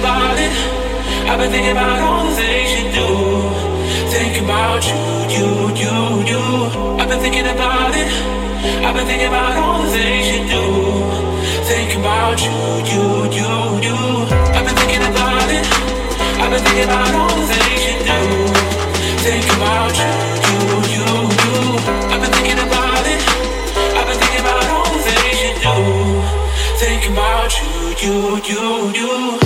about it. I've been thinking about all the things you do. Thinking about you, you, you, you. I've been thinking about it. I've been thinking about all the things you do. Thinking about you, you, you, you. I've been thinking about it. I've been thinking about all the things you do. Thinking about you, you, you, you. I've been thinking about it. I've been thinking about all the things you do. Thinking about you, you, you, you.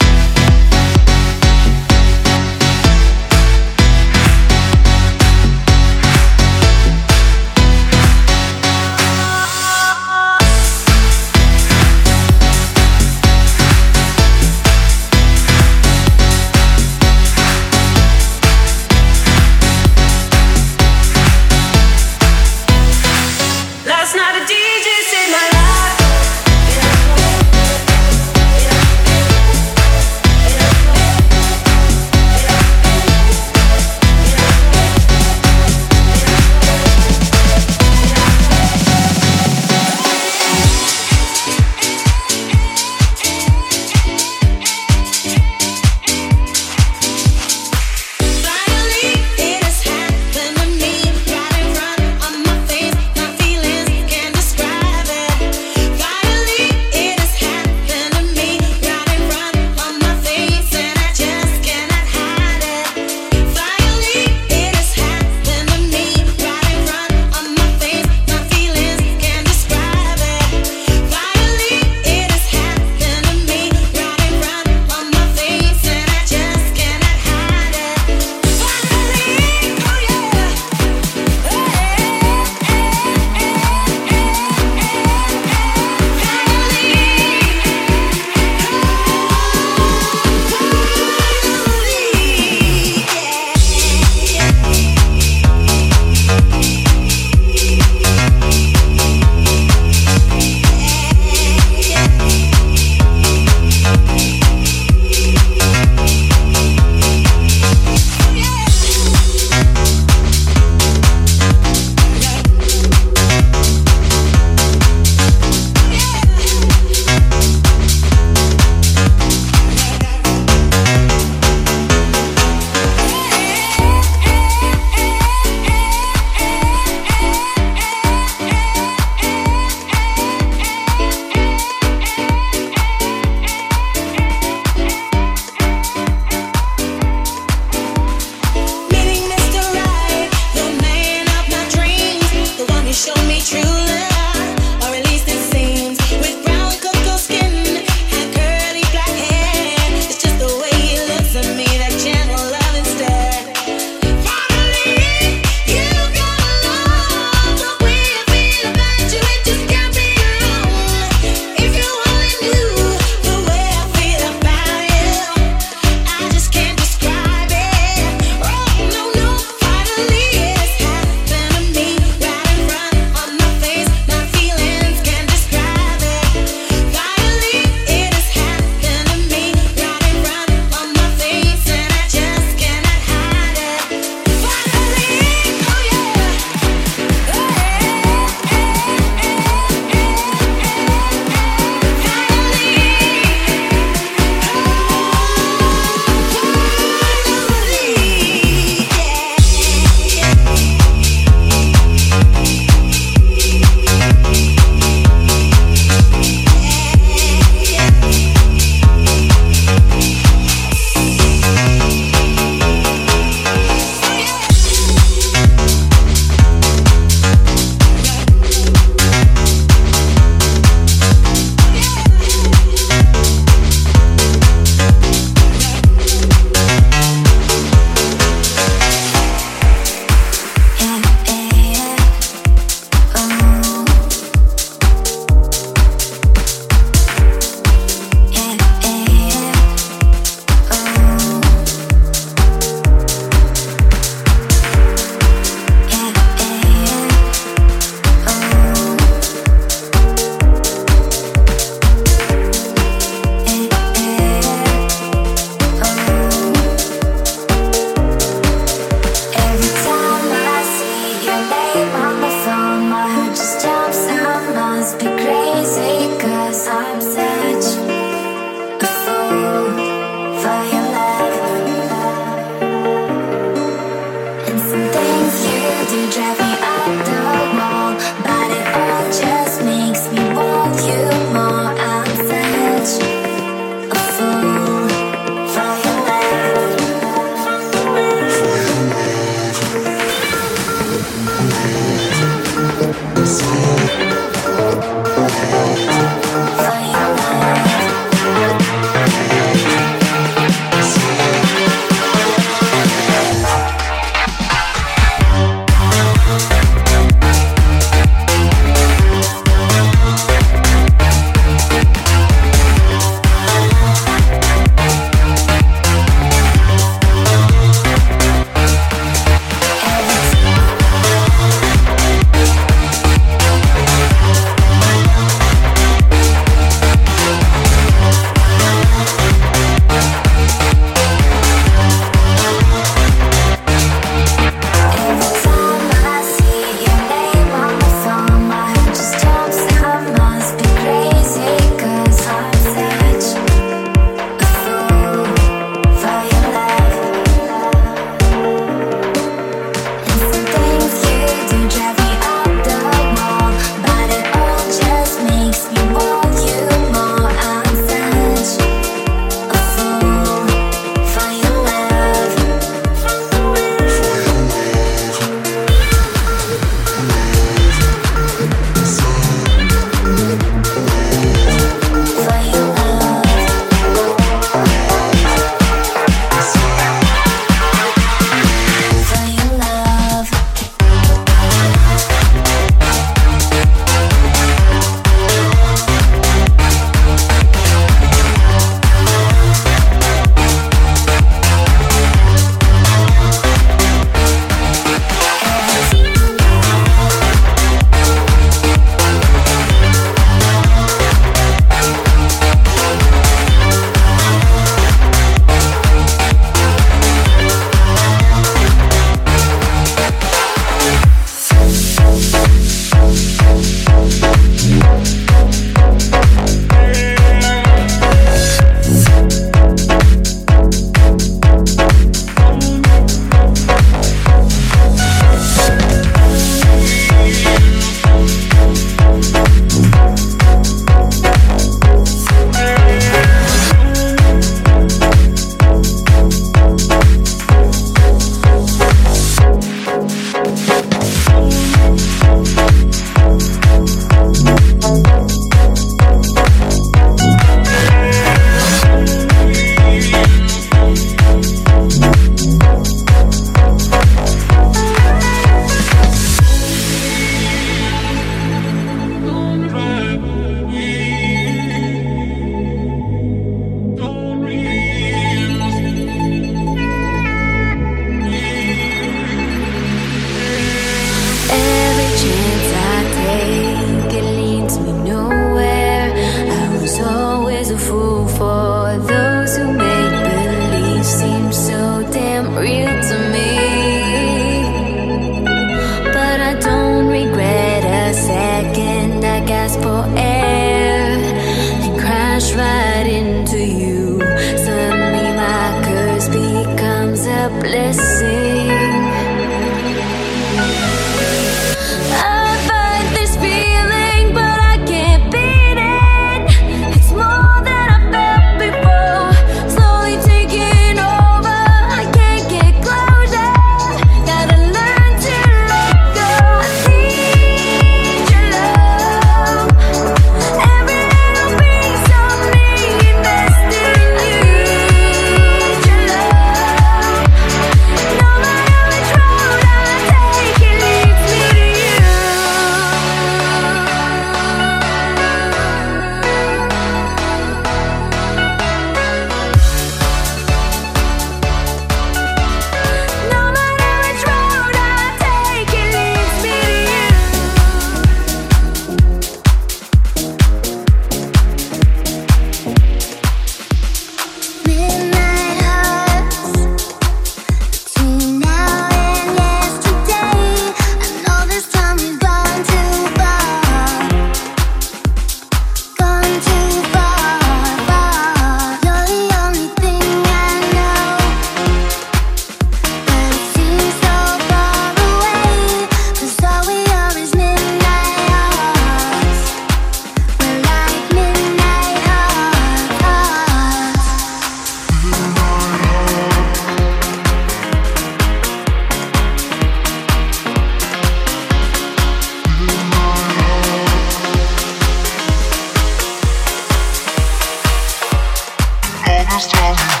stress.